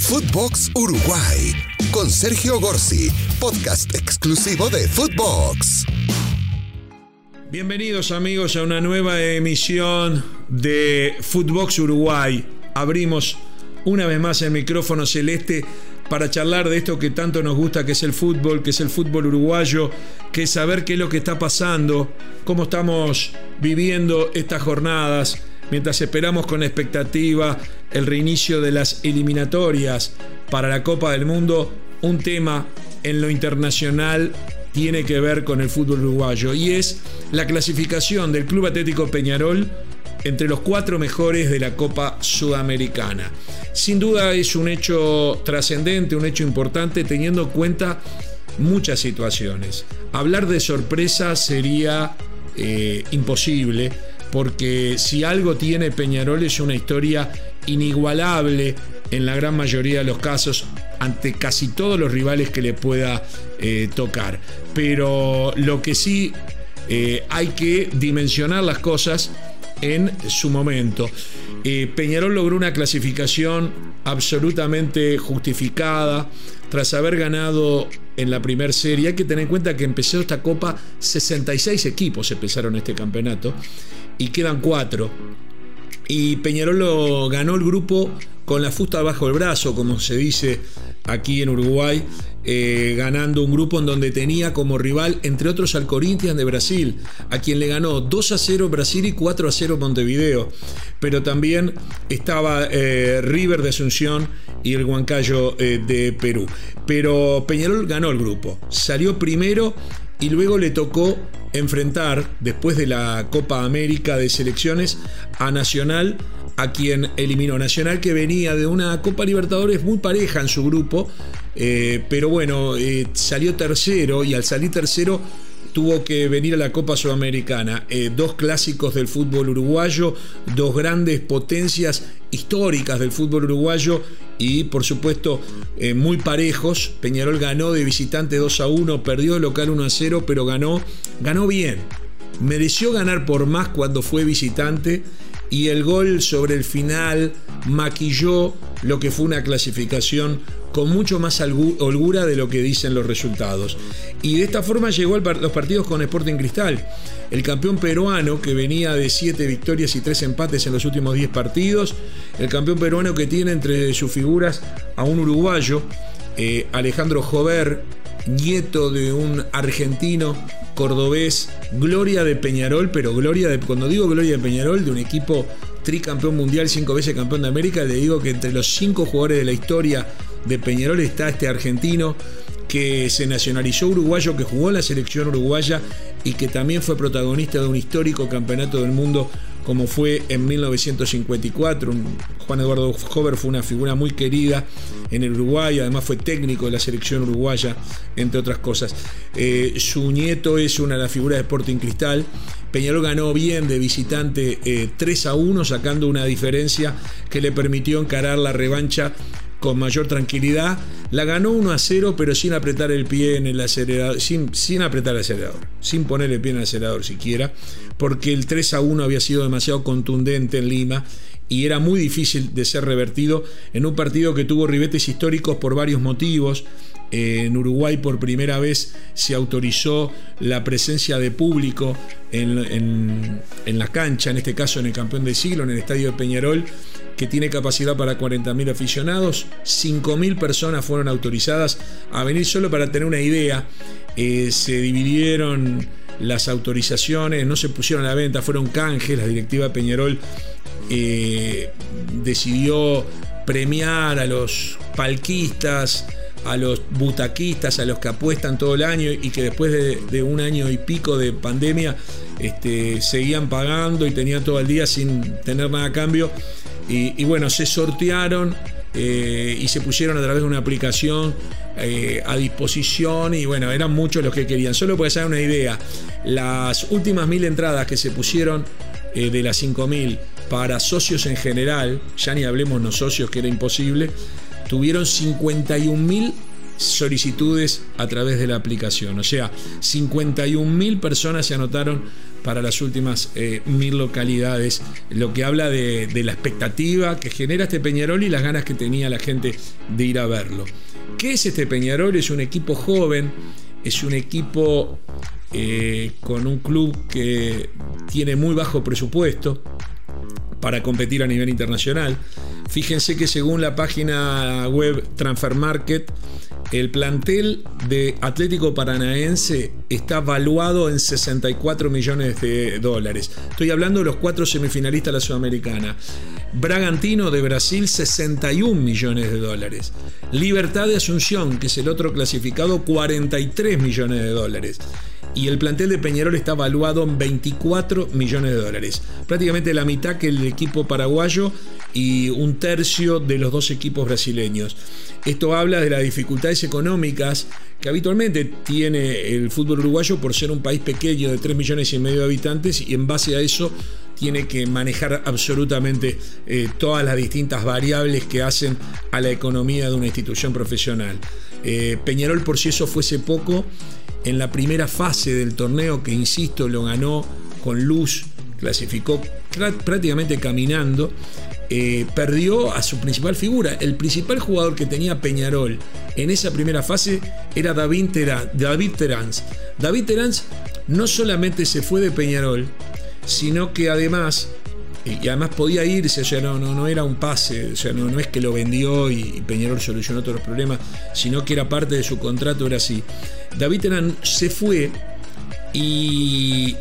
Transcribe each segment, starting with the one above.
Footbox Uruguay con Sergio Gorsi, podcast exclusivo de Footbox. Bienvenidos amigos a una nueva emisión de Footbox Uruguay. Abrimos una vez más el micrófono celeste para charlar de esto que tanto nos gusta, que es el fútbol, que es el fútbol uruguayo, que es saber qué es lo que está pasando, cómo estamos viviendo estas jornadas, mientras esperamos con expectativa el reinicio de las eliminatorias para la Copa del Mundo, un tema en lo internacional tiene que ver con el fútbol uruguayo y es la clasificación del Club Atlético Peñarol entre los cuatro mejores de la Copa Sudamericana. Sin duda es un hecho trascendente, un hecho importante teniendo en cuenta muchas situaciones. Hablar de sorpresa sería eh, imposible porque si algo tiene Peñarol es una historia inigualable en la gran mayoría de los casos ante casi todos los rivales que le pueda eh, tocar. Pero lo que sí eh, hay que dimensionar las cosas en su momento. Eh, Peñarol logró una clasificación absolutamente justificada tras haber ganado en la primera serie. Hay que tener en cuenta que empezó esta copa, 66 equipos empezaron este campeonato y quedan 4. Y Peñarol ganó el grupo con la fusta bajo el brazo, como se dice aquí en Uruguay, eh, ganando un grupo en donde tenía como rival, entre otros, al Corinthians de Brasil, a quien le ganó 2 a 0 Brasil y 4 a 0 Montevideo. Pero también estaba eh, River de Asunción y el Huancayo eh, de Perú. Pero Peñarol ganó el grupo, salió primero y luego le tocó enfrentar, después de la Copa América de Selecciones, a Nacional, a quien eliminó Nacional, que venía de una Copa Libertadores muy pareja en su grupo, eh, pero bueno, eh, salió tercero y al salir tercero tuvo que venir a la Copa Sudamericana. Eh, dos clásicos del fútbol uruguayo, dos grandes potencias históricas del fútbol uruguayo y por supuesto eh, muy parejos. Peñarol ganó de visitante 2 a 1, perdió de local 1 a 0, pero ganó, ganó bien. Mereció ganar por más cuando fue visitante y el gol sobre el final maquilló lo que fue una clasificación con mucho más holgura de lo que dicen los resultados. Y de esta forma llegó a los partidos con Sporting Cristal. El campeón peruano que venía de 7 victorias y 3 empates en los últimos 10 partidos. El campeón peruano que tiene entre sus figuras a un uruguayo, eh, Alejandro Jover, nieto de un argentino cordobés, gloria de Peñarol, pero gloria de, cuando digo gloria de Peñarol, de un equipo tricampeón mundial, cinco veces campeón de América, le digo que entre los cinco jugadores de la historia de Peñarol está este argentino que se nacionalizó uruguayo, que jugó en la selección uruguaya y que también fue protagonista de un histórico campeonato del mundo como fue en 1954. Juan Eduardo Jover fue una figura muy querida en el Uruguay, además fue técnico de la selección uruguaya, entre otras cosas. Eh, su nieto es una de las figuras de Sporting Cristal. Peñarol ganó bien de visitante 3 eh, a 1, sacando una diferencia que le permitió encarar la revancha con mayor tranquilidad. La ganó 1 a 0, pero sin apretar el pie en el acelerador, sin, apretar el acelerador, sin poner el pie en el acelerador siquiera, porque el 3 a 1 había sido demasiado contundente en Lima y era muy difícil de ser revertido en un partido que tuvo ribetes históricos por varios motivos. En Uruguay por primera vez se autorizó la presencia de público en, en la cancha, en este caso en el campeón del siglo, en el estadio de Peñarol, que tiene capacidad para 40.000 aficionados. 5.000 personas fueron autorizadas a venir solo para tener una idea. Eh, se dividieron las autorizaciones, no se pusieron a la venta, fueron canjes. La directiva Peñarol eh, decidió premiar a los palquistas, a los butaquistas, a los que apuestan todo el año y que después de, un año y pico de pandemia este, seguían pagando y tenían todo el día sin tener nada a cambio. Y, bueno, se sortearon eh, y se pusieron a través de una aplicación eh, a disposición y bueno, eran muchos los que querían. Solo para hacer una idea, las últimas mil entradas que se pusieron eh, de las 5.000 para socios en general, ya ni hablemos los socios que era imposible, tuvieron 51.000 solicitudes a través de la aplicación. O sea, 51.000 personas se anotaron para las últimas eh, mil localidades, lo que habla de, la expectativa que genera este Peñarol y las ganas que tenía la gente de ir a verlo. ¿Qué es este Peñarol? Es un equipo joven, es un equipo eh, con un club que tiene muy bajo presupuesto para competir a nivel internacional. Fíjense que según la página web Transfer Market, el plantel de Atlético Paranaense está valuado en 64 millones de dólares. Estoy hablando de los cuatro semifinalistas de la Sudamericana. Bragantino de Brasil, 61 millones de dólares. Libertad de Asunción, que es el otro clasificado, 43 millones de dólares y el plantel de Peñarol está valuado en 24 millones de dólares. Prácticamente la mitad que el equipo paraguayo y un tercio de los dos equipos brasileños. Esto habla de las dificultades económicas que habitualmente tiene el fútbol uruguayo por ser un país pequeño de 3 millones y medio de habitantes y en base a eso tiene que manejar absolutamente eh, todas las distintas variables que hacen a la economía de una institución profesional. Eh, Peñarol por si eso fuese poco, en la primera fase del torneo, que insisto, lo ganó con luz, clasificó prácticamente caminando, eh, perdió a su principal figura. El principal jugador que tenía Peñarol en esa primera fase era David, David Terans. David no solamente se fue de Peñarol, sino que además y además podía irse, o sea, no era un pase, o sea, no, no es que lo vendió y, Peñarol solucionó todos los problemas, sino que era parte de su contrato, era así. David Terán se fue y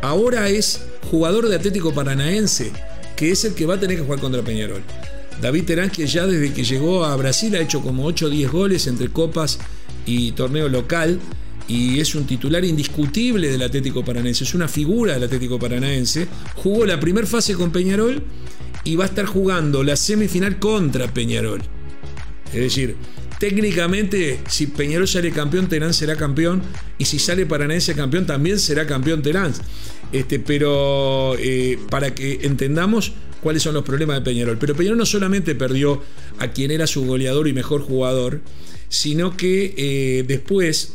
ahora es jugador de Atlético Paranaense, que es el que va a tener que jugar contra Peñarol. David Terán, que ya desde que llegó a Brasil ha hecho como 8 o 10 goles entre copas y torneo local y es un titular indiscutible del Atlético Paranaense, es una figura del Atlético Paranaense. Jugó la primera fase con Peñarol y va a estar jugando la semifinal contra Peñarol. Es decir, técnicamente, si Peñarol sale campeón, Terán será campeón. Y si sale Paranaense campeón, también será campeón Terán. Este, pero eh, para que entendamos cuáles son los problemas de Peñarol. Pero Peñarol no solamente perdió a quien era su goleador y mejor jugador, sino que eh, después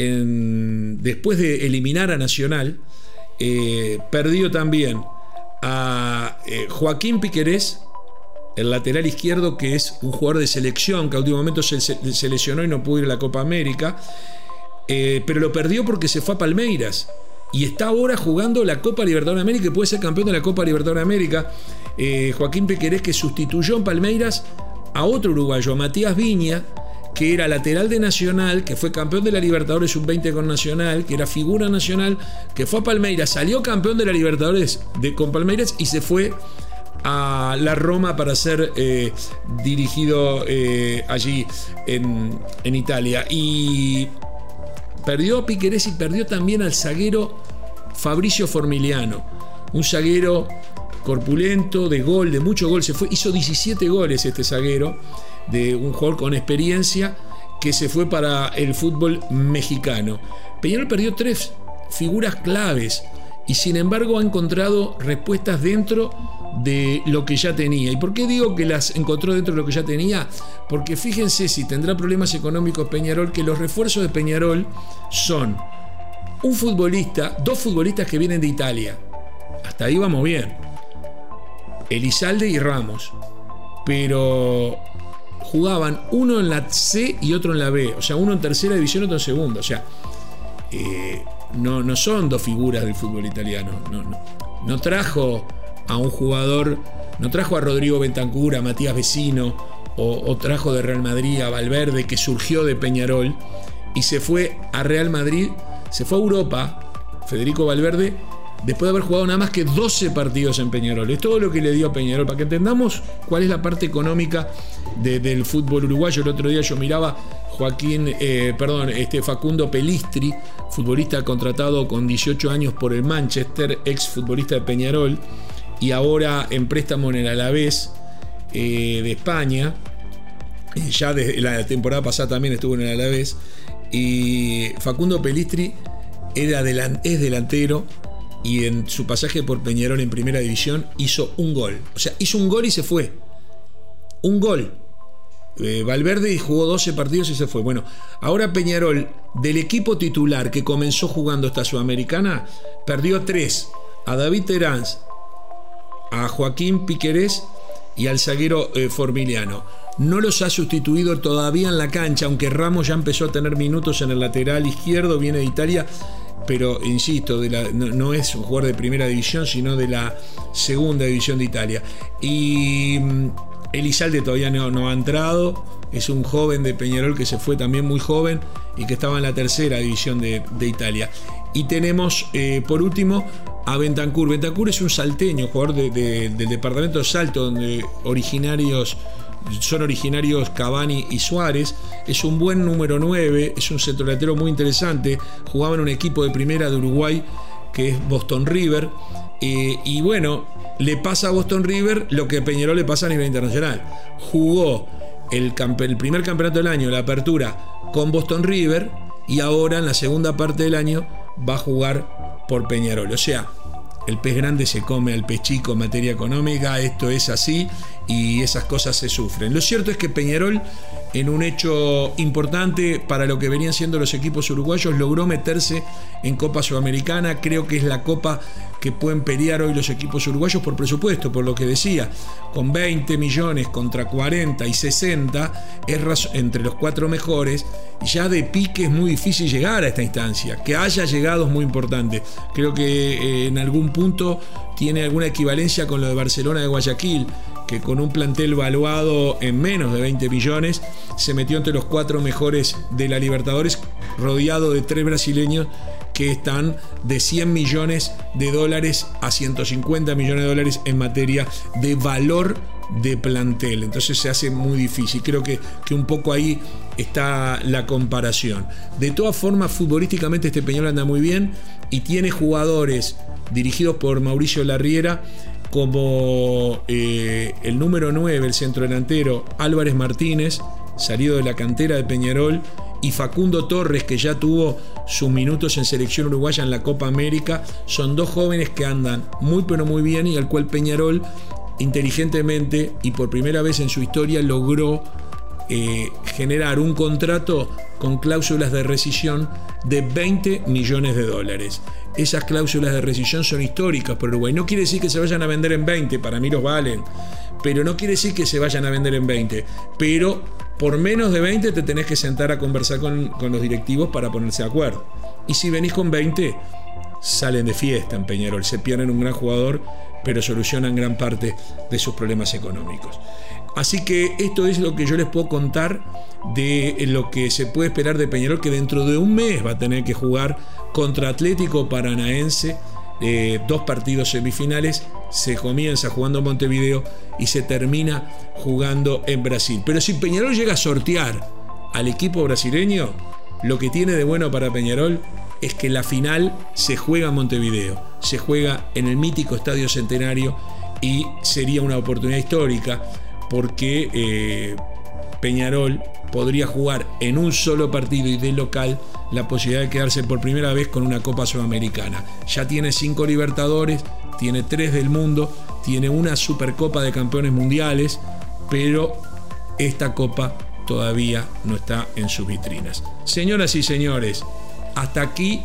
después de eliminar a Nacional, eh, perdió también a Joaquín Piquerés, el lateral izquierdo, que es un jugador de selección que a último momento se, lesionó y no pudo ir a la Copa América, eh, pero lo perdió porque se fue a Palmeiras. Y está ahora jugando la Copa Libertadores de América y puede ser campeón de la Copa Libertadores de América. Joaquín Piquerés que sustituyó en Palmeiras a otro uruguayo, a Matías Viña, que era lateral de Nacional, que fue campeón de la Libertadores sub-20 con Nacional, que era figura nacional, que fue a Palmeiras, salió campeón de la Libertadores de, con Palmeiras y se fue a la Roma para ser eh, dirigido eh, allí en, en, Italia. Y perdió a Piquerés y perdió también al zaguero Fabricio Formiliano, un zaguero corpulento, de gol, de mucho gol, se fue, hizo 17 goles este zaguero de un jugador con experiencia que se fue para el fútbol mexicano. Peñarol perdió tres figuras claves y sin embargo ha encontrado respuestas dentro de lo que ya tenía. ¿Y por qué digo que las encontró dentro de lo que ya tenía? Porque fíjense si tendrá problemas económicos Peñarol, que los refuerzos de Peñarol son un futbolista, dos futbolistas que vienen de Italia. Hasta ahí vamos bien. Elizalde y Ramos. Pero jugaban uno en la C y otro en la B. O sea, uno en tercera división, otro en segunda. O sea, eh, no, no, son dos figuras del fútbol italiano. No, no, trajo a un jugador, no trajo a Rodrigo Bentancur, a Matías Vecino, o, trajo de Real Madrid a Valverde, que surgió de Peñarol, y se fue a Real Madrid, se fue a Europa, Federico Valverde, después de haber jugado nada más que 12 partidos en Peñarol. Es todo lo que le dio a Peñarol, para que entendamos cuál es la parte económica del fútbol uruguayo. El otro día yo miraba Joaquín, eh, perdón, este Facundo Pelistri, futbolista contratado con 18 años por el Manchester, ex futbolista de Peñarol, y ahora en préstamo en el Alavés eh, de España. Eh, ya desde la temporada pasada también estuvo en el Alavés. Y Facundo Pelistri era es delantero, y en su pasaje por Peñarol en primera división hizo un gol. O sea, hizo un gol y se fue. Un gol. eh, Valverde jugó 12 partidos y se fue. Bueno, ahora Peñarol, del equipo titular que comenzó jugando esta Sudamericana, perdió 3. A David Terán, a Joaquín Piquerés y al zaguero eh, Formiliano. No los ha sustituido todavía en la cancha, aunque Ramos ya empezó a tener minutos en el lateral izquierdo, viene de Italia, pero insisto, no, es un jugador de primera división, sino de la segunda división de Italia. Y mm, Elizalde todavía no, ha entrado, es un joven de Peñarol que se fue también muy joven y que estaba en la tercera división de, Italia. Y tenemos, eh, por último, a Bentancur. Bentancur es un salteño, jugador del departamento de Salto, donde originarios son originarios Cavani y Suárez. Es un buen número 9, es un centrodelantero muy interesante. Jugaba en un equipo de primera de Uruguay que es Boston River. Eh, y bueno, le pasa a Boston River lo que Peñarol le pasa a nivel internacional. Jugó el, el primer campeonato del año, la apertura, con Boston River y ahora en la segunda parte del año va a jugar por Peñarol. O sea, el pez grande se come al pez chico en materia económica, esto es así y esas cosas se sufren. Lo cierto es que Peñarol, en un hecho importante para lo que venían siendo los equipos uruguayos, logró meterse en Copa Sudamericana. Creo que es la copa que pueden pelear hoy los equipos uruguayos por presupuesto, por lo que decía, con 20 millones contra 40 y 60, es entre los cuatro mejores, ya de pique es muy difícil llegar a esta instancia. Que haya llegado es muy importante. Creo que eh, en algún punto tiene alguna equivalencia con lo de Barcelona de Guayaquil, que con un plantel valuado en menos de 20 millones se metió entre los cuatro mejores de la Libertadores, rodeado de tres brasileños que están de 100 millones de dólares a 150 millones de dólares en materia de valor de plantel. Entonces se hace muy difícil. Creo que, que un poco ahí está la comparación. De todas formas, futbolísticamente este Peñol anda muy bien y tiene jugadores dirigidos por Mauricio Larriera como eh, el número 9, el centro delantero Álvarez Martínez, salido de la cantera de Peñarol, y Facundo Torres, que ya tuvo sus minutos en selección uruguaya en la Copa América, son dos jóvenes que andan muy pero muy bien y al cual Peñarol inteligentemente y por primera vez en su historia logró eh, generar un contrato con cláusulas de rescisión de 20 millones de dólares. Esas cláusulas de rescisión son históricas por Uruguay. No quiere decir que se vayan a vender en 20, para mí los valen, pero no quiere decir que se vayan a vender en 20. Pero por menos de 20 te tenés que sentar a conversar con, los directivos para ponerse de acuerdo. Y si venís con 20, salen de fiesta en Peñarol, se pierden un gran jugador, pero solucionan gran parte de sus problemas económicos. Así que esto es lo que yo les puedo contar de lo que se puede esperar de Peñarol, que dentro de un mes va a tener que jugar contra Atlético Paranaense eh, dos partidos semifinales, se comienza jugando en Montevideo y se termina jugando en Brasil. Pero si Peñarol llega a sortear al equipo brasileño, lo que tiene de bueno para Peñarol es que la final se juega en Montevideo, se juega en el mítico Estadio Centenario y sería una oportunidad histórica porque eh, Peñarol podría jugar en un solo partido y de local la posibilidad de quedarse por primera vez con una Copa Sudamericana. Ya tiene cinco Libertadores, tiene tres del mundo, tiene una Supercopa de Campeones Mundiales, pero esta Copa todavía no está en sus vitrinas. Señoras y señores, hasta aquí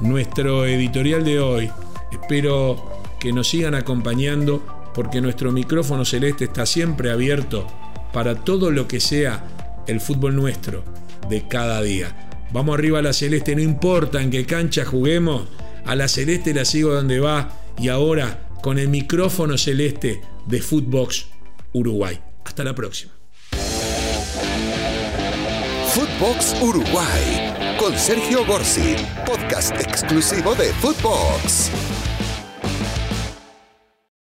nuestro editorial de hoy. Espero que nos sigan acompañando porque nuestro micrófono celeste está siempre abierto para todo lo que sea el fútbol nuestro de cada día. Vamos arriba a la celeste, no importa en qué cancha juguemos, a la celeste la sigo donde va y ahora con el micrófono celeste de Footbox Uruguay. Hasta la próxima. Footbox Uruguay con Sergio Gorsi, podcast exclusivo de Footbox.